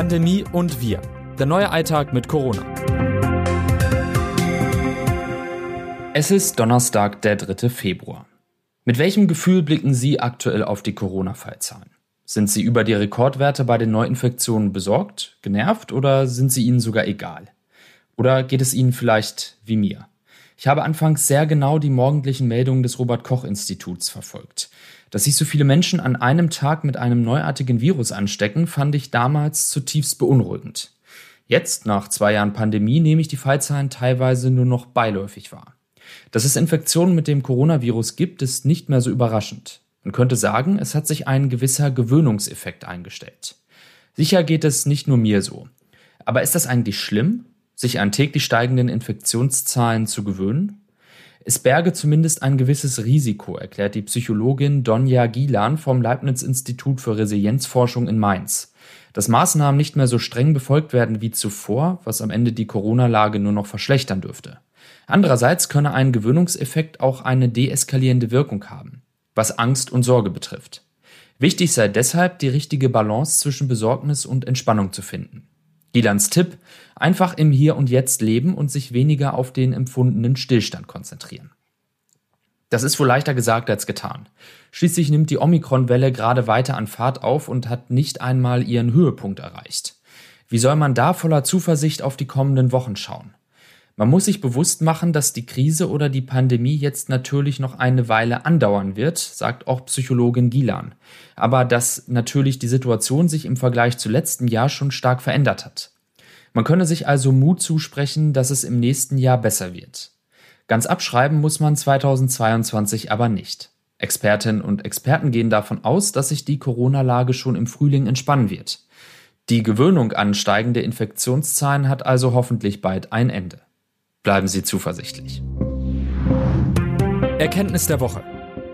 Pandemie und wir. Der neue Alltag mit Corona. Es ist Donnerstag, der 3. Februar. Mit welchem Gefühl blicken Sie aktuell auf die Corona-Fallzahlen? Sind Sie über die Rekordwerte bei den Neuinfektionen besorgt, genervt oder sind sie Ihnen sogar egal? Oder geht es Ihnen vielleicht wie mir? Ich habe anfangs sehr genau die morgendlichen Meldungen des Robert Koch Instituts verfolgt. Dass sich so viele Menschen an einem Tag mit einem neuartigen Virus anstecken, fand ich damals zutiefst beunruhigend. Jetzt, nach zwei Jahren Pandemie, nehme ich die Fallzahlen teilweise nur noch beiläufig wahr. Dass es Infektionen mit dem Coronavirus gibt, ist nicht mehr so überraschend. Man könnte sagen, es hat sich ein gewisser Gewöhnungseffekt eingestellt. Sicher geht es nicht nur mir so. Aber ist das eigentlich schlimm? Sich an täglich steigenden Infektionszahlen zu gewöhnen? Es berge zumindest ein gewisses Risiko, erklärt die Psychologin Donja Gilan vom Leibniz-Institut für Resilienzforschung in Mainz. Dass Maßnahmen nicht mehr so streng befolgt werden wie zuvor, was am Ende die Corona-Lage nur noch verschlechtern dürfte. Andererseits könne ein Gewöhnungseffekt auch eine deeskalierende Wirkung haben, was Angst und Sorge betrifft. Wichtig sei deshalb, die richtige Balance zwischen Besorgnis und Entspannung zu finden. Gilans Tipp, einfach im Hier und Jetzt leben und sich weniger auf den empfundenen Stillstand konzentrieren. Das ist wohl leichter gesagt als getan. Schließlich nimmt die Omikron-Welle gerade weiter an Fahrt auf und hat nicht einmal ihren Höhepunkt erreicht. Wie soll man da voller Zuversicht auf die kommenden Wochen schauen? Man muss sich bewusst machen, dass die Krise oder die Pandemie jetzt natürlich noch eine Weile andauern wird, sagt auch Psychologin Gilan. Aber dass natürlich die Situation sich im Vergleich zu letztem Jahr schon stark verändert hat. Man könne sich also Mut zusprechen, dass es im nächsten Jahr besser wird. Ganz abschreiben muss man 2022 aber nicht. Expertinnen und Experten gehen davon aus, dass sich die Corona-Lage schon im Frühling entspannen wird. Die Gewöhnung an steigende Infektionszahlen hat also hoffentlich bald ein Ende. Bleiben Sie zuversichtlich. Erkenntnis der Woche.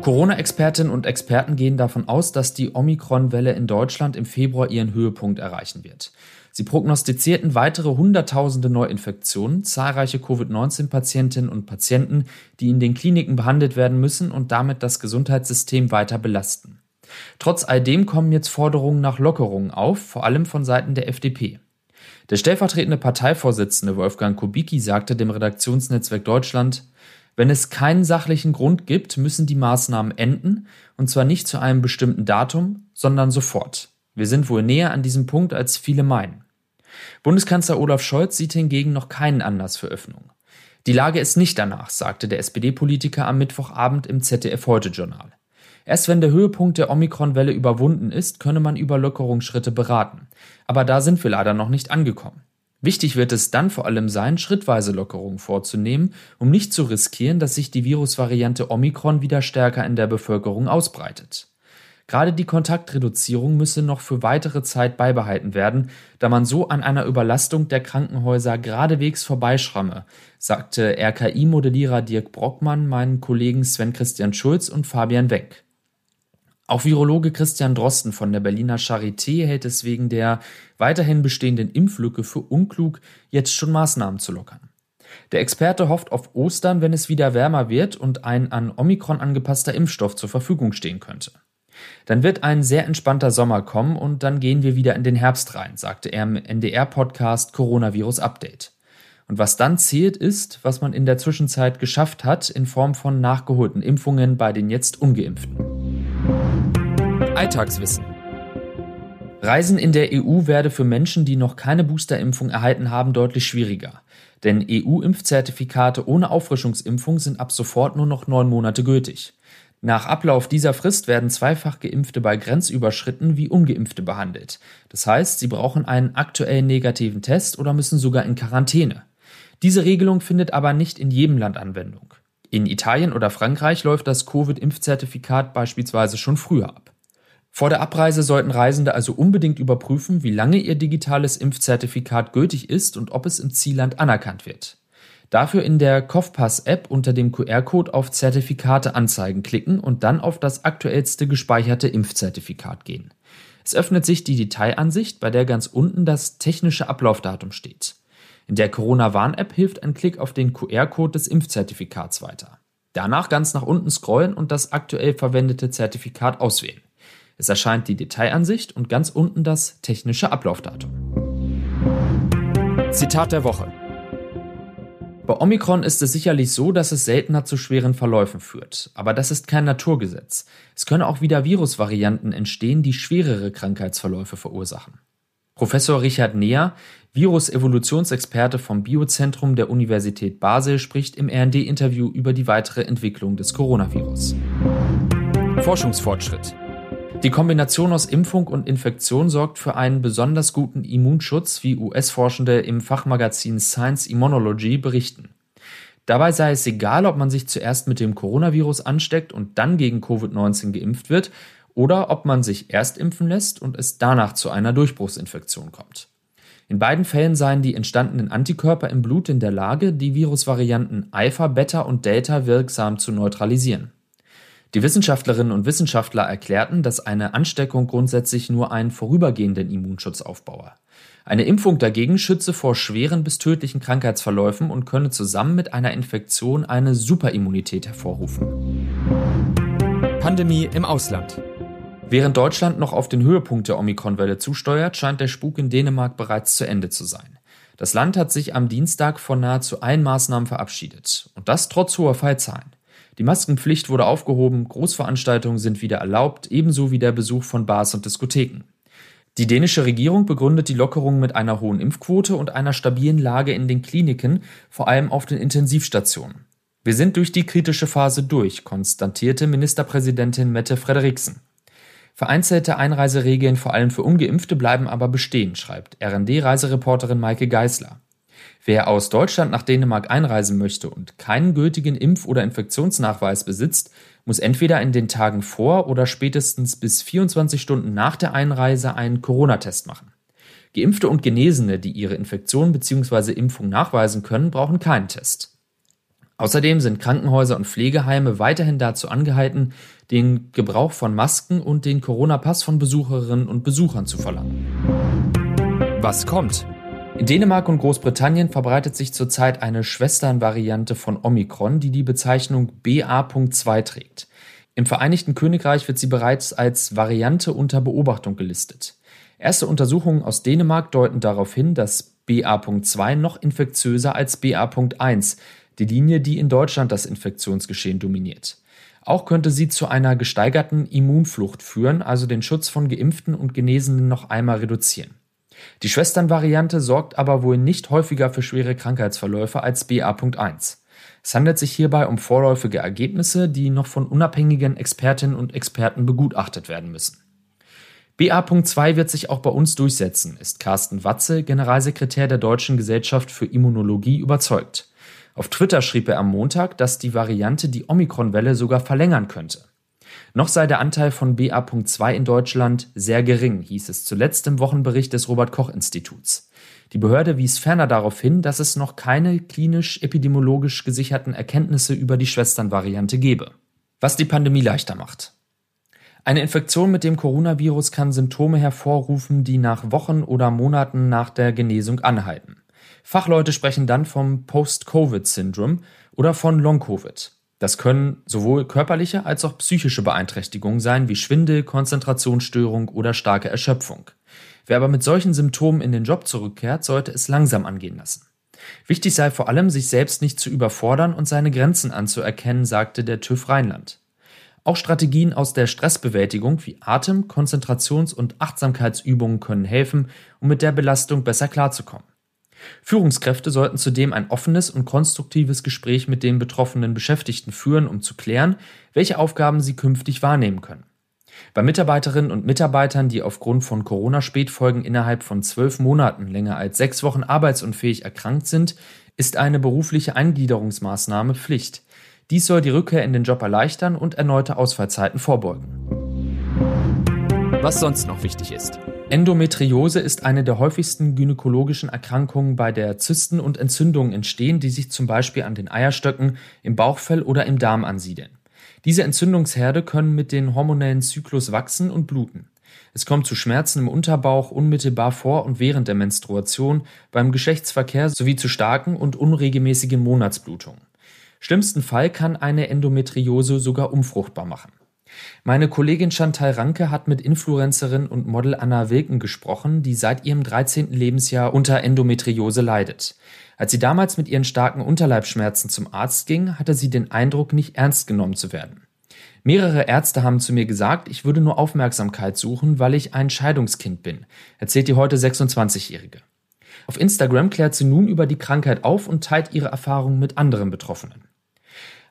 Corona-Expertinnen und Experten gehen davon aus, dass die Omikron-Welle in Deutschland im Februar ihren Höhepunkt erreichen wird. Sie prognostizierten weitere Hunderttausende Neuinfektionen, zahlreiche Covid-19-Patientinnen und Patienten, die in den Kliniken behandelt werden müssen und damit das Gesundheitssystem weiter belasten. Trotz all dem kommen jetzt Forderungen nach Lockerungen auf, vor allem von Seiten der FDP. Der stellvertretende Parteivorsitzende Wolfgang Kubicki sagte dem Redaktionsnetzwerk Deutschland, wenn es keinen sachlichen Grund gibt, müssen die Maßnahmen enden, und zwar nicht zu einem bestimmten Datum, sondern sofort. Wir sind wohl näher an diesem Punkt, als viele meinen. Bundeskanzler Olaf Scholz sieht hingegen noch keinen Anlass für Öffnung. Die Lage ist nicht danach, sagte der SPD-Politiker am Mittwochabend im ZDF Heute Journal. Erst wenn der Höhepunkt der Omikron-Welle überwunden ist, könne man über Lockerungsschritte beraten. Aber da sind wir leider noch nicht angekommen. Wichtig wird es dann vor allem sein, schrittweise Lockerungen vorzunehmen, um nicht zu riskieren, dass sich die Virusvariante Omikron wieder stärker in der Bevölkerung ausbreitet. Gerade die Kontaktreduzierung müsse noch für weitere Zeit beibehalten werden, da man so an einer Überlastung der Krankenhäuser geradewegs vorbeischramme, sagte RKI-Modellierer Dirk Brockmann meinen Kollegen Sven Christian Schulz und Fabian Wenck. Auch Virologe Christian Drosten von der Berliner Charité hält es wegen der weiterhin bestehenden Impflücke für unklug, jetzt schon Maßnahmen zu lockern. Der Experte hofft auf Ostern, wenn es wieder wärmer wird und ein an Omikron angepasster Impfstoff zur Verfügung stehen könnte. Dann wird ein sehr entspannter Sommer kommen und dann gehen wir wieder in den Herbst rein, sagte er im NDR-Podcast Coronavirus Update. Und was dann zählt, ist, was man in der Zwischenzeit geschafft hat in Form von nachgeholten Impfungen bei den jetzt ungeimpften. Alltagswissen. Reisen in der EU werde für Menschen, die noch keine Boosterimpfung erhalten haben, deutlich schwieriger. Denn EU-Impfzertifikate ohne Auffrischungsimpfung sind ab sofort nur noch neun Monate gültig. Nach Ablauf dieser Frist werden zweifach Geimpfte bei Grenzüberschritten wie Ungeimpfte behandelt. Das heißt, sie brauchen einen aktuellen negativen Test oder müssen sogar in Quarantäne. Diese Regelung findet aber nicht in jedem Land Anwendung. In Italien oder Frankreich läuft das Covid-Impfzertifikat beispielsweise schon früher ab. Vor der Abreise sollten Reisende also unbedingt überprüfen, wie lange ihr digitales Impfzertifikat gültig ist und ob es im Zielland anerkannt wird. Dafür in der Kofpass-App unter dem QR-Code auf Zertifikate anzeigen klicken und dann auf das aktuellste gespeicherte Impfzertifikat gehen. Es öffnet sich die Detailansicht, bei der ganz unten das technische Ablaufdatum steht. In der Corona-Warn-App hilft ein Klick auf den QR-Code des Impfzertifikats weiter. Danach ganz nach unten scrollen und das aktuell verwendete Zertifikat auswählen. Es erscheint die Detailansicht und ganz unten das technische Ablaufdatum. Zitat der Woche. Bei Omikron ist es sicherlich so, dass es seltener zu schweren Verläufen führt. Aber das ist kein Naturgesetz. Es können auch wieder Virusvarianten entstehen, die schwerere Krankheitsverläufe verursachen. Professor Richard Neher, Virus-Evolutionsexperte vom Biozentrum der Universität Basel, spricht im RND-Interview über die weitere Entwicklung des Coronavirus. Forschungsfortschritt. Die Kombination aus Impfung und Infektion sorgt für einen besonders guten Immunschutz, wie US-Forschende im Fachmagazin Science Immunology berichten. Dabei sei es egal, ob man sich zuerst mit dem Coronavirus ansteckt und dann gegen Covid-19 geimpft wird oder ob man sich erst impfen lässt und es danach zu einer Durchbruchsinfektion kommt. In beiden Fällen seien die entstandenen Antikörper im Blut in der Lage, die Virusvarianten Alpha, Beta und Delta wirksam zu neutralisieren. Die Wissenschaftlerinnen und Wissenschaftler erklärten, dass eine Ansteckung grundsätzlich nur einen vorübergehenden Immunschutz aufbaue. Eine Impfung dagegen schütze vor schweren bis tödlichen Krankheitsverläufen und könne zusammen mit einer Infektion eine Superimmunität hervorrufen. Pandemie im Ausland. Während Deutschland noch auf den Höhepunkt der Omikronwelle zusteuert, scheint der Spuk in Dänemark bereits zu Ende zu sein. Das Land hat sich am Dienstag von nahezu allen Maßnahmen verabschiedet. Und das trotz hoher Fallzahlen. Die Maskenpflicht wurde aufgehoben, Großveranstaltungen sind wieder erlaubt, ebenso wie der Besuch von Bars und Diskotheken. Die dänische Regierung begründet die Lockerung mit einer hohen Impfquote und einer stabilen Lage in den Kliniken, vor allem auf den Intensivstationen. Wir sind durch die kritische Phase durch, konstatierte Ministerpräsidentin Mette Frederiksen. Vereinzelte Einreiseregeln vor allem für ungeimpfte bleiben aber bestehen, schreibt RND-Reisereporterin Maike Geisler. Wer aus Deutschland nach Dänemark einreisen möchte und keinen gültigen Impf- oder Infektionsnachweis besitzt, muss entweder in den Tagen vor oder spätestens bis 24 Stunden nach der Einreise einen Corona-Test machen. Geimpfte und Genesene, die ihre Infektion bzw. Impfung nachweisen können, brauchen keinen Test. Außerdem sind Krankenhäuser und Pflegeheime weiterhin dazu angehalten, den Gebrauch von Masken und den Corona-Pass von Besucherinnen und Besuchern zu verlangen. Was kommt? In Dänemark und Großbritannien verbreitet sich zurzeit eine Schwesternvariante von Omikron, die die Bezeichnung BA.2 trägt. Im Vereinigten Königreich wird sie bereits als Variante unter Beobachtung gelistet. Erste Untersuchungen aus Dänemark deuten darauf hin, dass BA.2 noch infektiöser als BA.1, die Linie, die in Deutschland das Infektionsgeschehen dominiert. Auch könnte sie zu einer gesteigerten Immunflucht führen, also den Schutz von Geimpften und Genesenen noch einmal reduzieren. Die Schwesternvariante sorgt aber wohl nicht häufiger für schwere Krankheitsverläufe als BA.1. Es handelt sich hierbei um vorläufige Ergebnisse, die noch von unabhängigen Expertinnen und Experten begutachtet werden müssen. BA.2 wird sich auch bei uns durchsetzen, ist Carsten Watze, Generalsekretär der Deutschen Gesellschaft für Immunologie, überzeugt. Auf Twitter schrieb er am Montag, dass die Variante die Omikronwelle sogar verlängern könnte. Noch sei der Anteil von BA.2 in Deutschland sehr gering, hieß es zuletzt im Wochenbericht des Robert Koch Instituts. Die Behörde wies ferner darauf hin, dass es noch keine klinisch-epidemiologisch gesicherten Erkenntnisse über die Schwesternvariante gebe. Was die Pandemie leichter macht. Eine Infektion mit dem Coronavirus kann Symptome hervorrufen, die nach Wochen oder Monaten nach der Genesung anhalten. Fachleute sprechen dann vom Post-Covid-Syndrom oder von Long-Covid. Das können sowohl körperliche als auch psychische Beeinträchtigungen sein, wie Schwindel, Konzentrationsstörung oder starke Erschöpfung. Wer aber mit solchen Symptomen in den Job zurückkehrt, sollte es langsam angehen lassen. Wichtig sei vor allem, sich selbst nicht zu überfordern und seine Grenzen anzuerkennen, sagte der TÜV Rheinland. Auch Strategien aus der Stressbewältigung wie Atem-, Konzentrations- und Achtsamkeitsübungen können helfen, um mit der Belastung besser klarzukommen. Führungskräfte sollten zudem ein offenes und konstruktives Gespräch mit den betroffenen Beschäftigten führen, um zu klären, welche Aufgaben sie künftig wahrnehmen können. Bei Mitarbeiterinnen und Mitarbeitern, die aufgrund von Corona-Spätfolgen innerhalb von zwölf Monaten länger als sechs Wochen arbeitsunfähig erkrankt sind, ist eine berufliche Eingliederungsmaßnahme Pflicht. Dies soll die Rückkehr in den Job erleichtern und erneute Ausfallzeiten vorbeugen. Was sonst noch wichtig ist. Endometriose ist eine der häufigsten gynäkologischen Erkrankungen, bei der Zysten und Entzündungen entstehen, die sich zum Beispiel an den Eierstöcken, im Bauchfell oder im Darm ansiedeln. Diese Entzündungsherde können mit dem hormonellen Zyklus wachsen und bluten. Es kommt zu Schmerzen im Unterbauch unmittelbar vor und während der Menstruation, beim Geschlechtsverkehr sowie zu starken und unregelmäßigen Monatsblutungen. Schlimmsten Fall kann eine Endometriose sogar unfruchtbar machen. Meine Kollegin Chantal Ranke hat mit Influencerin und Model Anna Wilken gesprochen, die seit ihrem 13. Lebensjahr unter Endometriose leidet. Als sie damals mit ihren starken Unterleibschmerzen zum Arzt ging, hatte sie den Eindruck, nicht ernst genommen zu werden. Mehrere Ärzte haben zu mir gesagt, ich würde nur Aufmerksamkeit suchen, weil ich ein Scheidungskind bin, erzählt die heute 26-Jährige. Auf Instagram klärt sie nun über die Krankheit auf und teilt ihre Erfahrungen mit anderen Betroffenen.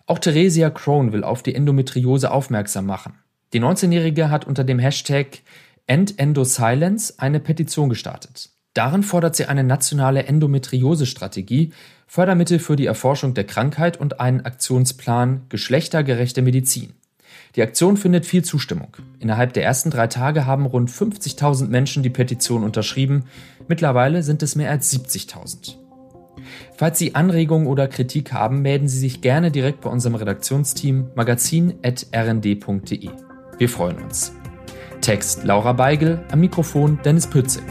Auch Theresia Crone will auf die Endometriose aufmerksam machen. Die 19-Jährige hat unter dem Hashtag EndEndoSilence eine Petition gestartet. Darin fordert sie eine nationale Endometriose-Strategie, Fördermittel für die Erforschung der Krankheit und einen Aktionsplan geschlechtergerechte Medizin. Die Aktion findet viel Zustimmung. Innerhalb der ersten drei Tage haben rund 50.000 Menschen die Petition unterschrieben. Mittlerweile sind es mehr als 70.000. Falls Sie Anregungen oder Kritik haben, melden Sie sich gerne direkt bei unserem Redaktionsteam magazin.rnd.de. Wir freuen uns. Text Laura Beigel, am Mikrofon Dennis Pützig.